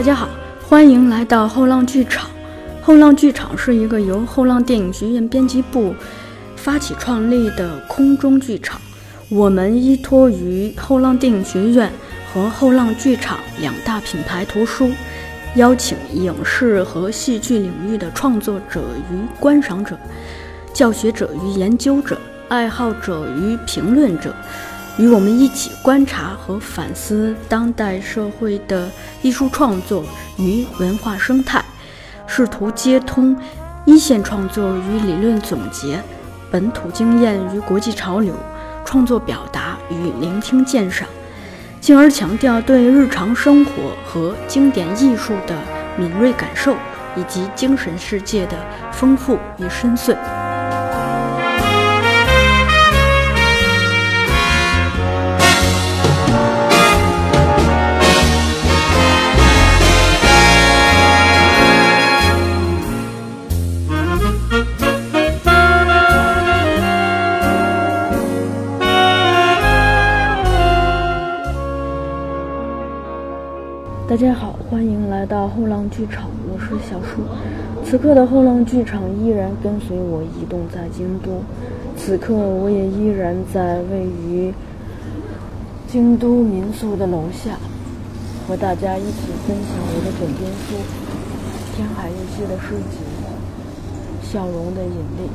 大家好，欢迎来到后浪剧场。后浪剧场是一个由后浪电影学院编辑部发起创立的空中剧场。我们依托于后浪电影学院和后浪剧场两大品牌图书，邀请影视和戏剧领域的创作者与观赏者、教学者与研究者、爱好者与评论者。与我们一起观察和反思当代社会的艺术创作与文化生态，试图接通一线创作与理论总结、本土经验与国际潮流、创作表达与聆听鉴赏，进而强调对日常生活和经典艺术的敏锐感受，以及精神世界的丰富与深邃。大家好，欢迎来到后浪剧场，我是小树。此刻的后浪剧场依然跟随我移动在京都，此刻我也依然在位于京都民宿的楼下，和大家一起分享我的枕边书《天海佑希的诗集《笑容的引力》。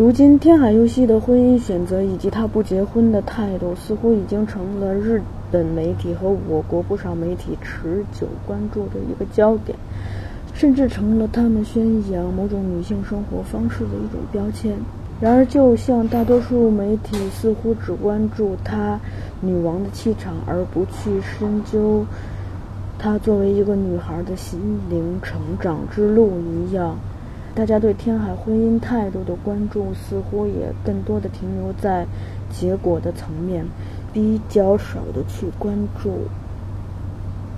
如今，天海佑希的婚姻选择以及他不结婚的态度，似乎已经成了日。本媒体和我国不少媒体持久关注的一个焦点，甚至成了他们宣扬某种女性生活方式的一种标签。然而，就像大多数媒体似乎只关注她女王的气场，而不去深究她作为一个女孩的心灵成长之路一样，大家对天海婚姻态度的关注似乎也更多的停留在结果的层面。比较少的去关注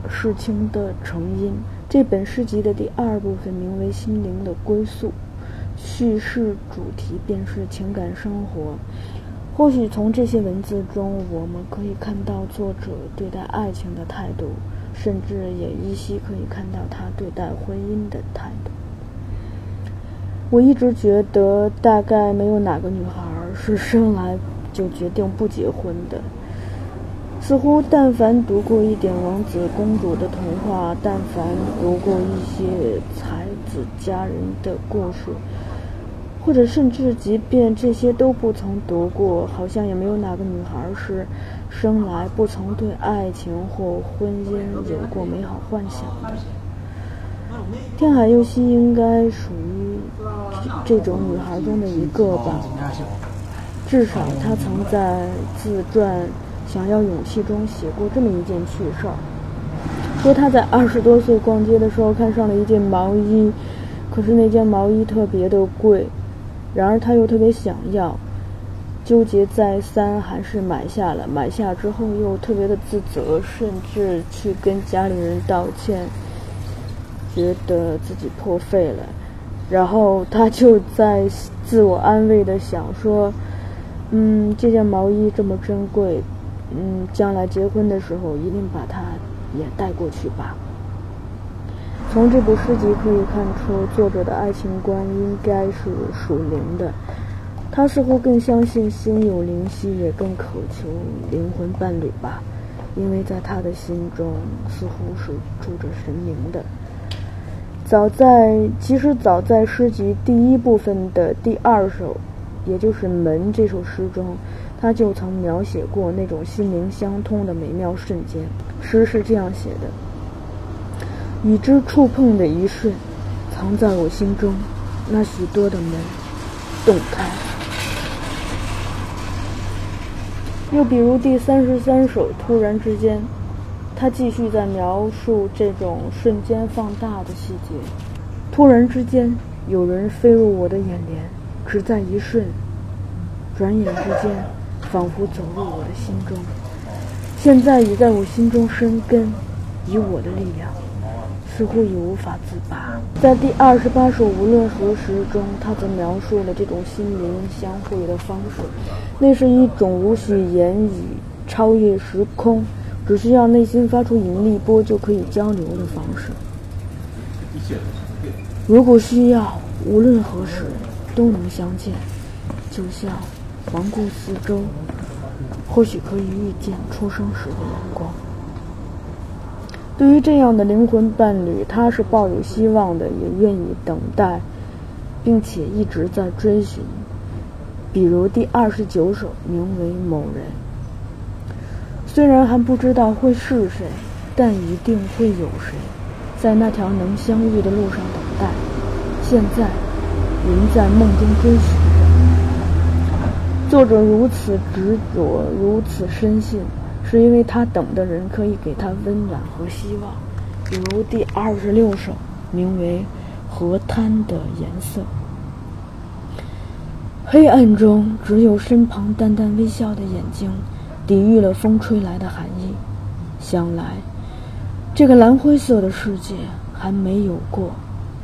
事情的成因。这本诗集的第二部分名为《心灵的归宿》，叙事主题便是情感生活。或许从这些文字中，我们可以看到作者对待爱情的态度，甚至也依稀可以看到他对待婚姻的态度。我一直觉得，大概没有哪个女孩是生来就决定不结婚的。似乎，但凡读过一点王子公主的童话，但凡读过一些才子佳人的故事，或者甚至即便这些都不曾读过，好像也没有哪个女孩是生来不曾对爱情或婚姻有过美好幻想的。天海佑希应该属于这种女孩中的一个吧，至少她曾在自传。想要勇气中写过这么一件趣事儿，说她在二十多岁逛街的时候看上了一件毛衣，可是那件毛衣特别的贵，然而她又特别想要，纠结再三还是买下了。买下之后又特别的自责，甚至去跟家里人道歉，觉得自己破费了，然后他就在自我安慰的想说，嗯，这件毛衣这么珍贵。嗯，将来结婚的时候一定把它也带过去吧。从这部诗集可以看出，作者的爱情观应该是属灵的。他似乎更相信心有灵犀，也更渴求灵魂伴侣吧。因为在他的心中，似乎是住着神灵的。早在其实早在诗集第一部分的第二首，也就是《门》这首诗中。他就曾描写过那种心灵相通的美妙瞬间。诗是这样写的：“与之触碰的一瞬，藏在我心中那许多的门，洞开。”又比如第三十三首，突然之间，他继续在描述这种瞬间放大的细节。突然之间，有人飞入我的眼帘，只在一瞬，转眼之间。仿佛走入我的心中，现在已在我心中生根，以我的力量，似乎已无法自拔。在第二十八首《无论何时》中，他则描述了这种心灵相会的方式，那是一种无需言语、超越时空、只需要内心发出引力波就可以交流的方式。如果需要，无论何时都能相见，就像环顾四周，或许可以遇见出生时的阳光。对于这样的灵魂伴侣，他是抱有希望的，也愿意等待，并且一直在追寻。比如第二十九首，名为《某人》。虽然还不知道会是谁，但一定会有谁，在那条能相遇的路上等待。现在，人在梦中追寻着。作者如此执着，如此深信。是因为他等的人可以给他温暖和希望，比如第二十六首，名为《河滩的颜色》。黑暗中，只有身旁淡淡微笑的眼睛，抵御了风吹来的寒意。想来，这个蓝灰色的世界还没有过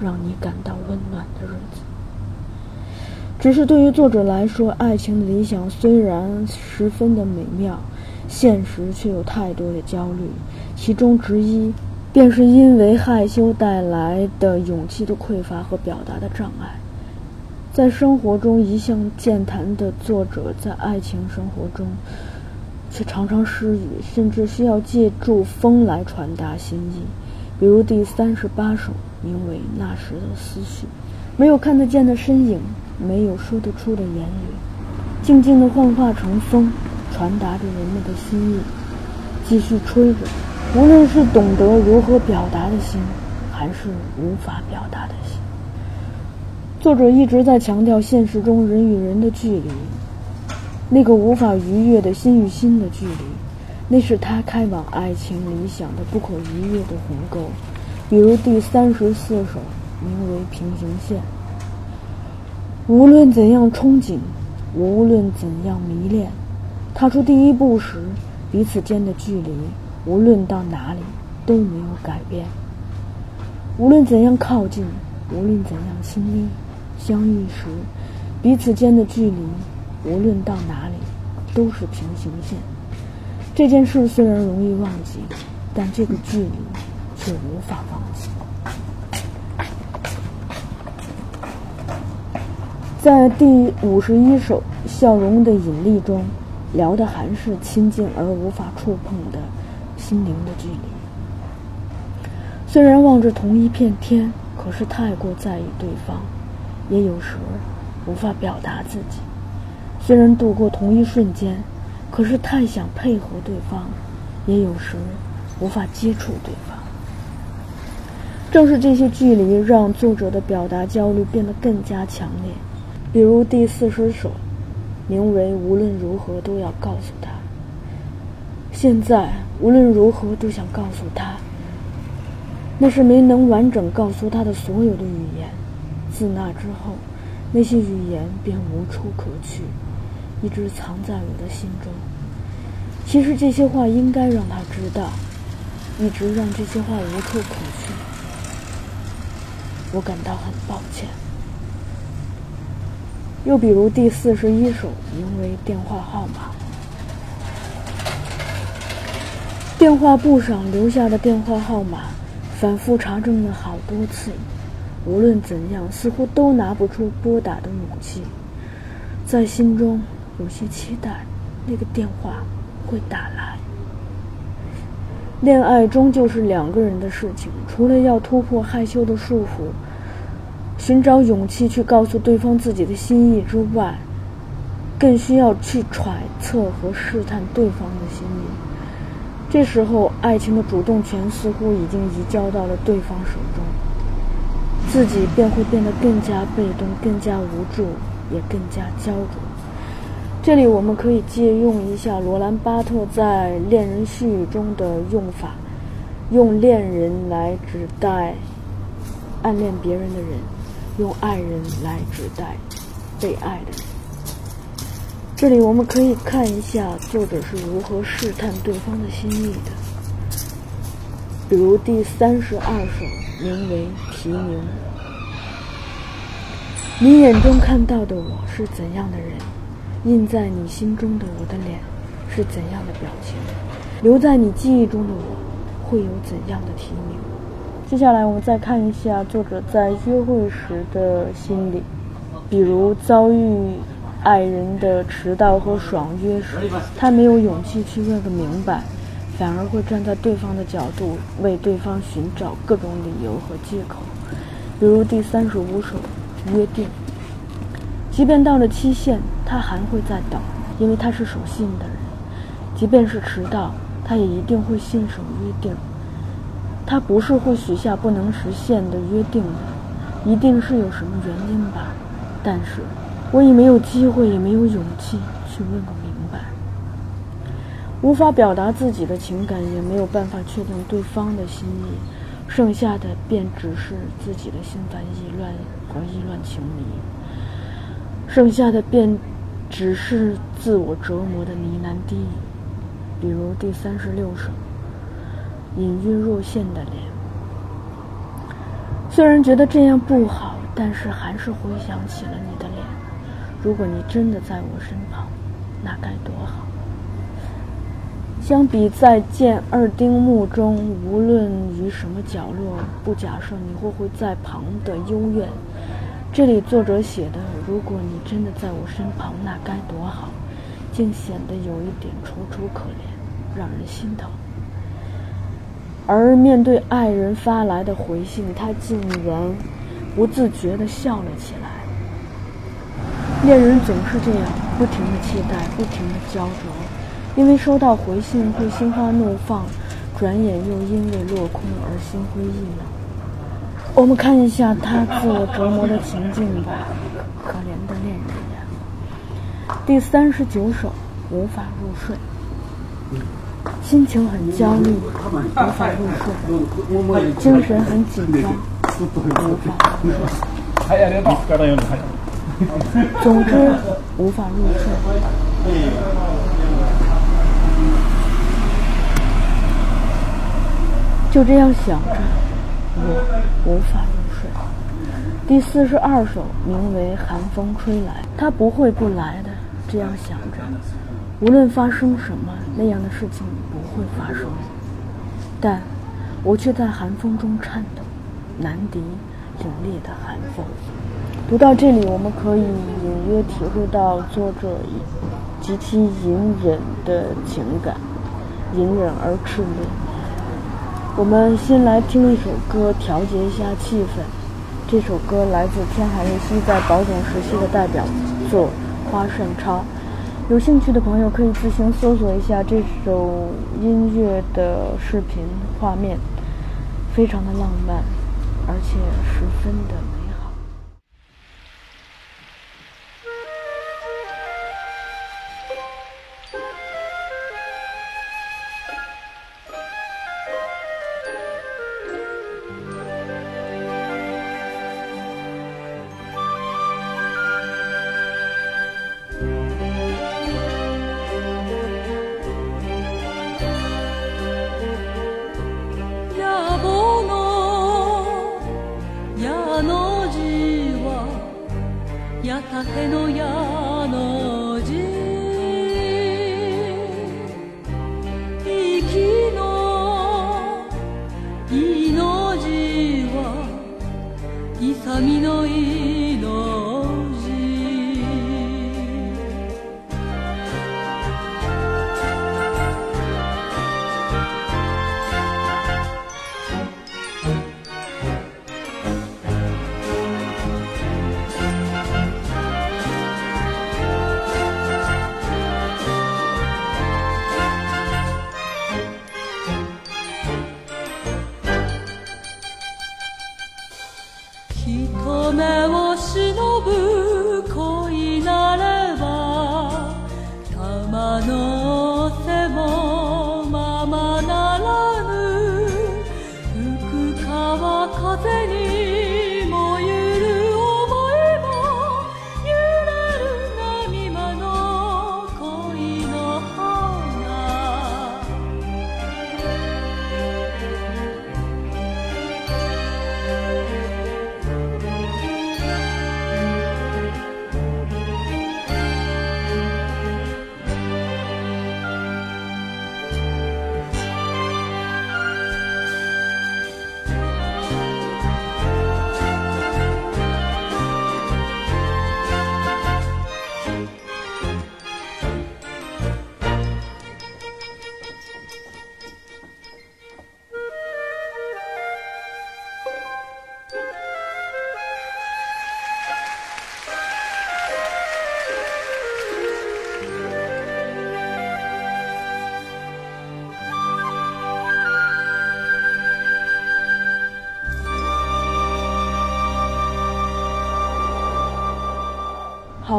让你感到温暖的日子。只是对于作者来说，爱情的理想虽然十分的美妙。现实却有太多的焦虑，其中之一，便是因为害羞带来的勇气的匮乏和表达的障碍。在生活中一向健谈的作者，在爱情生活中，却常常失语，甚至需要借助风来传达心意。比如第三十八首，名为《那时的思绪》，没有看得见的身影，没有说得出的言语，静静地幻化成风。传达着人们的心意，继续吹着。无论是懂得如何表达的心，还是无法表达的心，作者一直在强调现实中人与人的距离，那个无法逾越的心与心的距离，那是他开往爱情理想的不可逾越的鸿沟。比如第三十四首，名为《平行线》。无论怎样憧憬，无论怎样迷恋。踏出第一步时，彼此间的距离，无论到哪里都没有改变。无论怎样靠近，无论怎样亲密，相遇时，彼此间的距离，无论到哪里都是平行线。这件事虽然容易忘记，但这个距离却无法忘记。在第五十一首《笑容的引力》中。聊的还是亲近而无法触碰的心灵的距离。虽然望着同一片天，可是太过在意对方，也有时无法表达自己。虽然度过同一瞬间，可是太想配合对方，也有时无法接触对方。正是这些距离，让作者的表达焦虑变得更加强烈。比如第四十首。名为无论如何都要告诉他。现在无论如何都想告诉他，那是没能完整告诉他的所有的语言。自那之后，那些语言便无处可去，一直藏在我的心中。其实这些话应该让他知道，一直让这些话无处可去，我感到很抱歉。又比如第四十一首，名为《电话号码》。电话簿上留下的电话号码，反复查证了好多次，无论怎样，似乎都拿不出拨打的勇气。在心中有些期待，那个电话会打来。恋爱终究是两个人的事情，除了要突破害羞的束缚。寻找勇气去告诉对方自己的心意之外，更需要去揣测和试探对方的心意。这时候，爱情的主动权似乎已经移交到了对方手中，自己便会变得更加被动、更加无助，也更加焦灼。这里我们可以借用一下罗兰·巴特在《恋人絮语》中的用法，用恋人来指代暗恋别人的人。用爱人来指代被爱的人。这里我们可以看一下作者是如何试探对方的心意的。比如第三十二首，名为《提名》。你眼中看到的我是怎样的人？印在你心中的我的脸是怎样的表情？留在你记忆中的我，会有怎样的提名？接下来我们再看一下作者在约会时的心理，比如遭遇爱人的迟到和爽约时，他没有勇气去问个明白，反而会站在对方的角度为对方寻找各种理由和借口。比如第三十五首约定，即便到了期限，他还会再等，因为他是守信的人；即便是迟到，他也一定会信守约定。他不是会许下不能实现的约定的，一定是有什么原因吧。但是，我已没有机会，也没有勇气去问个明白。无法表达自己的情感，也没有办法确定对方的心意，剩下的便只是自己的心烦意乱和意乱情迷。剩下的便只是自我折磨的呢喃低语，比如第三十六首。隐约若现的脸，虽然觉得这样不好，但是还是回想起了你的脸。如果你真的在我身旁，那该多好！相比在见二丁目中，无论于什么角落，不假设你会会在旁的幽怨，这里作者写的“如果你真的在我身旁，那该多好”，竟显得有一点楚楚可怜，让人心疼。而面对爱人发来的回信，他竟然不自觉地笑了起来。恋人总是这样，不停地期待，不停地焦灼，因为收到回信会心花怒放，转眼又因为落空而心灰意冷。我们看一下他自我折磨的情境吧，可怜的恋人呀！第三十九首，无法入睡。心情很焦虑，无法入睡；精神很紧张，无法入睡。总之，无法入睡。就这样想着，我无法入睡。第四十二首名为《寒风吹来》，他不会不来的。这样想着，无论发生什么，那样的事情不。会发生，但我却在寒风中颤抖，难敌凛冽的寒风。读到这里，我们可以隐约体会到作者极其隐忍的情感，隐忍而炽烈。我们先来听一首歌，调节一下气氛。这首歌来自天海日希在宝冢时期的代表作《花扇超》。有兴趣的朋友可以自行搜索一下这首音乐的视频画面，非常的浪漫，而且十分的。風の人目を忍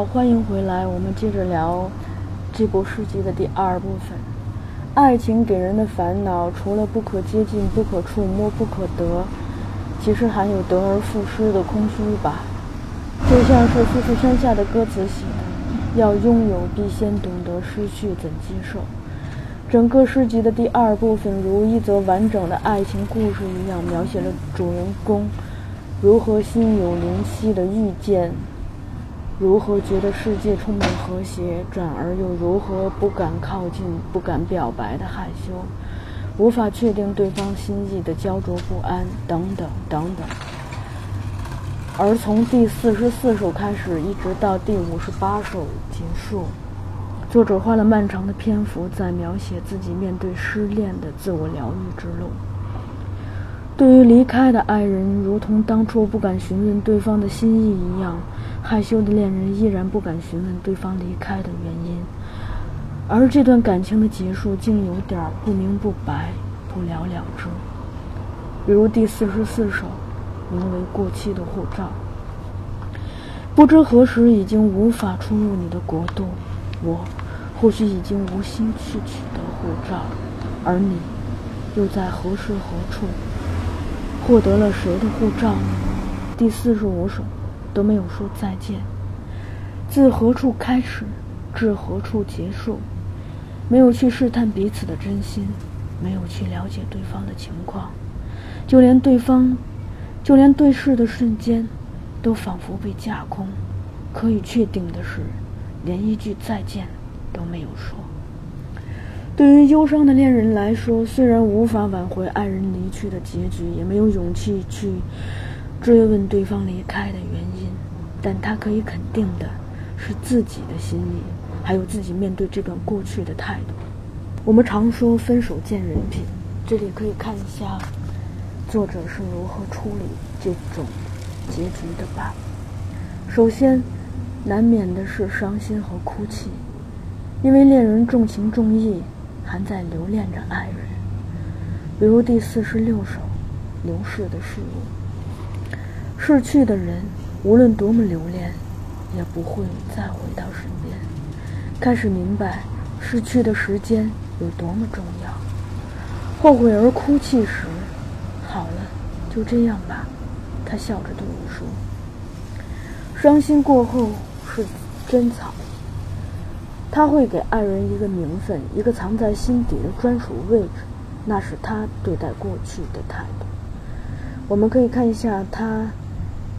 欢迎回来，我们接着聊这部诗集的第二部分。爱情给人的烦恼，除了不可接近、不可触摸、不可得，其实还有得而复失的空虚吧。就像是富士山下的歌词写的：“要拥有，必先懂得失去，怎接受？”整个诗集的第二部分，如一则完整的爱情故事一样，描写了主人公如何心有灵犀的遇见。如何觉得世界充满和谐，转而又如何不敢靠近、不敢表白的害羞，无法确定对方心意的焦灼不安，等等等等。而从第四十四首开始，一直到第五十八首结束，作者花了漫长的篇幅在描写自己面对失恋的自我疗愈之路。对于离开的爱人，如同当初不敢询问对方的心意一样。害羞的恋人依然不敢询问对方离开的原因，而这段感情的结束竟有点不明不白、不了了之。比如第四十四首，名为《过期的护照》。不知何时已经无法出入你的国度，我或许已经无心去取得护照，而你又在何时何处获得了谁的护照？第四十五首。都没有说再见，自何处开始，至何处结束？没有去试探彼此的真心，没有去了解对方的情况，就连对方，就连对视的瞬间，都仿佛被架空。可以确定的是，连一句再见都没有说。对于忧伤的恋人来说，虽然无法挽回爱人离去的结局，也没有勇气去。追问对方离开的原因，但他可以肯定的是自己的心意，还有自己面对这段过去的态度。我们常说分手见人品，这里可以看一下作者是如何处理这种结局的吧。首先，难免的是伤心和哭泣，因为恋人重情重义，还在留恋着爱人。比如第四十六首《流逝的事物》。逝去的人，无论多么留恋，也不会再回到身边。开始明白，失去的时间有多么重要。后悔而哭泣时，好了，就这样吧。他笑着对我说：“伤心过后是珍藏，他会给爱人一个名分，一个藏在心底的专属位置。那是他对待过去的态度。我们可以看一下他。”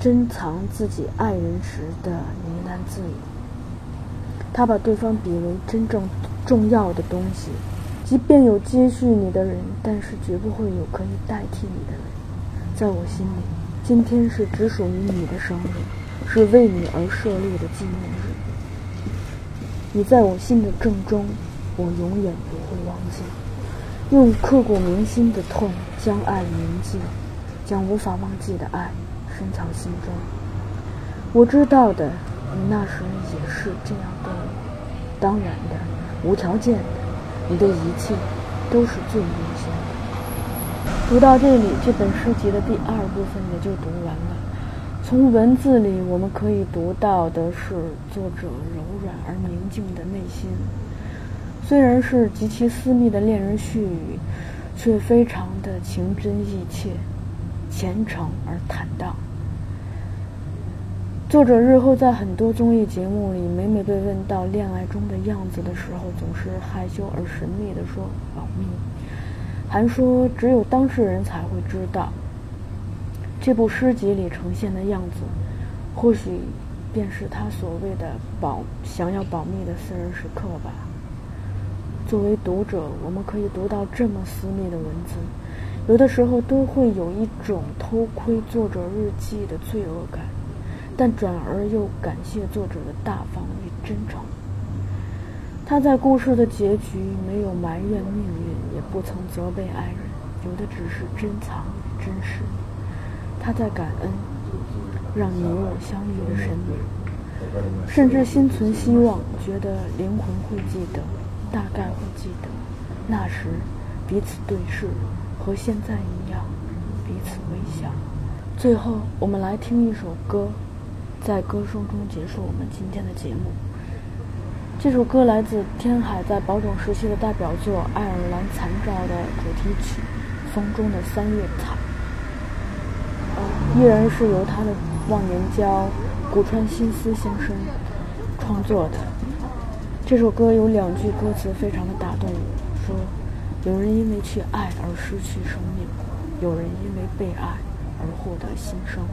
珍藏自己爱人时的呢喃自语，他把对方比为真正重要的东西，即便有接续你的人，但是绝不会有可以代替你的人。在我心里，今天是只属于你的生日，是为你而设立的纪念日。你在我心的正中，我永远不会忘记。用刻骨铭心的痛将爱铭记，将无法忘记的爱。深藏心中，我知道的，你那时也是这样对我。当然的，无条件的，你的一切都是最优先的。读到这里，这本诗集的第二部分也就读完了。从文字里我们可以读到的是作者柔软而宁静的内心，虽然是极其私密的恋人絮语，却非常的情真意切、虔诚而坦荡。作者日后在很多综艺节目里，每每被问到恋爱中的样子的时候，总是害羞而神秘地说“保密”，还说只有当事人才会知道。这部诗集里呈现的样子，或许便是他所谓的保想要保密的私人时刻吧。作为读者，我们可以读到这么私密的文字，有的时候都会有一种偷窥作者日记的罪恶感。但转而又感谢作者的大方与真诚。他在故事的结局没有埋怨命运，也不曾责备爱人，有的只是珍藏与真实。他在感恩让你我相遇的神明，甚至心存希望，觉得灵魂会记得，大概会记得那时彼此对视，和现在一样彼此微笑。最后，我们来听一首歌。在歌声中结束我们今天的节目。这首歌来自天海在宝冢时期的代表作《爱尔兰残照》的主题曲《风中的三叶草》，依然是由他的忘年交古川新司先生创作的。这首歌有两句歌词非常的打动我，说：“有人因为去爱而失去生命，有人因为被爱而获得新生。”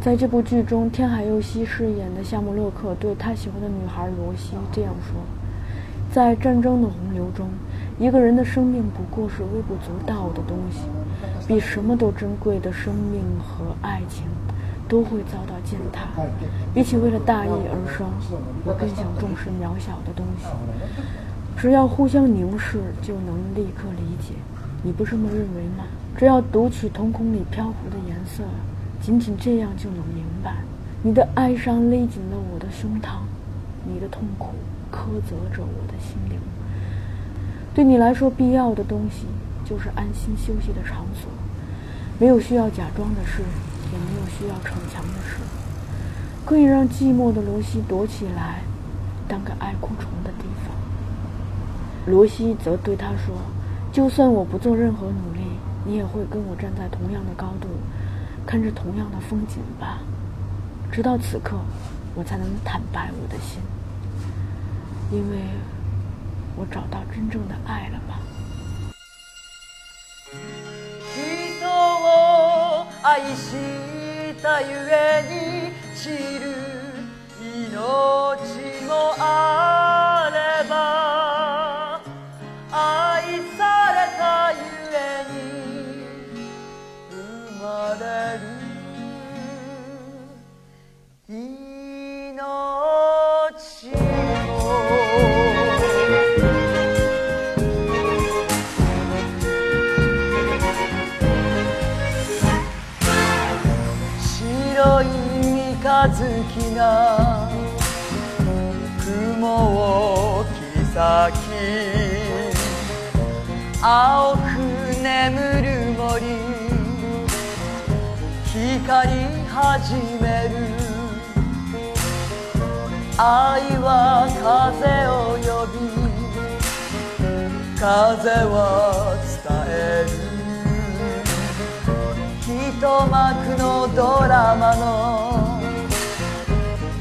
在这部剧中，天海佑希饰演的夏目洛克对他喜欢的女孩罗西这样说：“在战争的洪流中，一个人的生命不过是微不足道的东西，比什么都珍贵的生命和爱情。”都会遭到践踏。比起为了大义而生，我更想重视渺小的东西。只要互相凝视，就能立刻理解。你不这么认为吗？只要读取瞳孔里漂浮的颜色，仅仅这样就能明白。你的哀伤勒紧了我的胸膛，你的痛苦苛责着我的心灵。对你来说，必要的东西就是安心休息的场所，没有需要假装的事。也没有需要逞强的事，可以让寂寞的罗西躲起来，当个爱哭虫的地方。罗西则对他说：“就算我不做任何努力，你也会跟我站在同样的高度，看着同样的风景吧。”直到此刻，我才能坦白我的心，因为我找到真正的爱了吧。愛したゆえに散る命もあ び風は伝える一幕のドラマの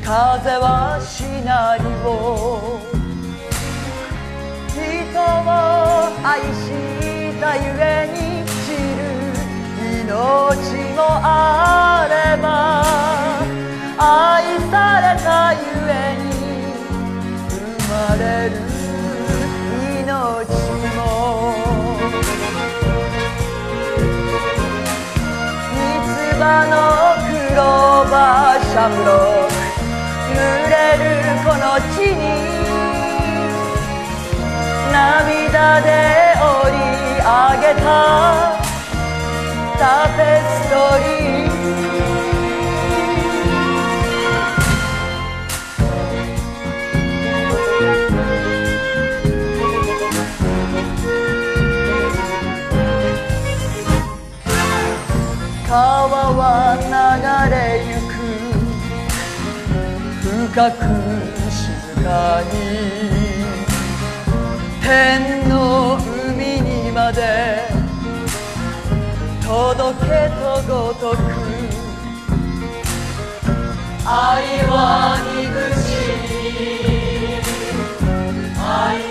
風はしなりを人を愛したゆえに散る命もあれ三つ葉のクローバーシャムロック濡れるこの地に涙で織り上げたタペストリー川は流れゆく。深く静かに。天の海にまで。届けとごとく。愛は憎しみ。愛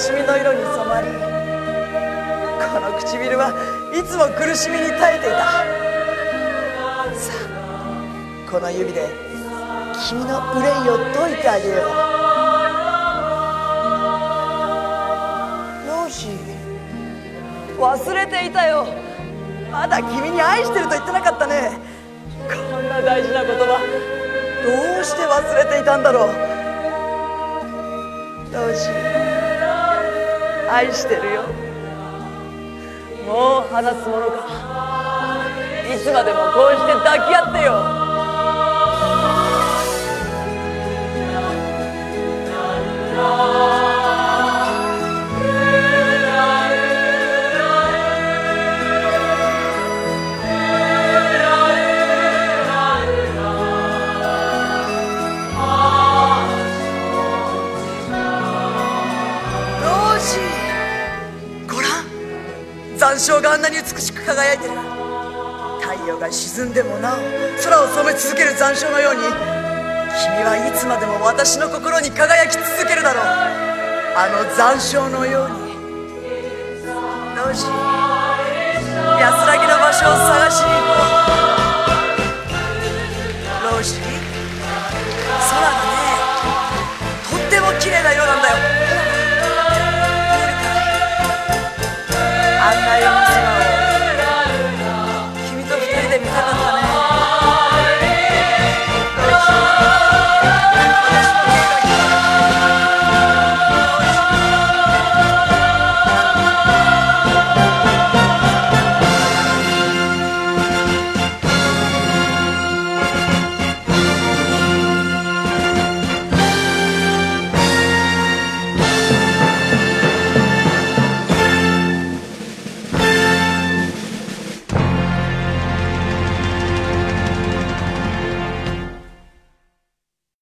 しみの色に染まりこの唇はいつも苦しみに耐えていた。さあこの指で君の憂いを解いてあげよう。ローシー忘れていたよ。まだ君に愛してると言ってなかったね。こんな大事な言葉どうして忘れていたんだろう。ローシー。愛してるよ。もう話すものか。いつまでもこうして抱き合ってよ。ん残照があんなに美しく輝いてる。太陽が沈んでもなお空を染め続ける残暑のように君はいつまでも私の心に輝き続けるだろう。あの残暑のように。ローシー安らぎの場所を探しに行こうローシー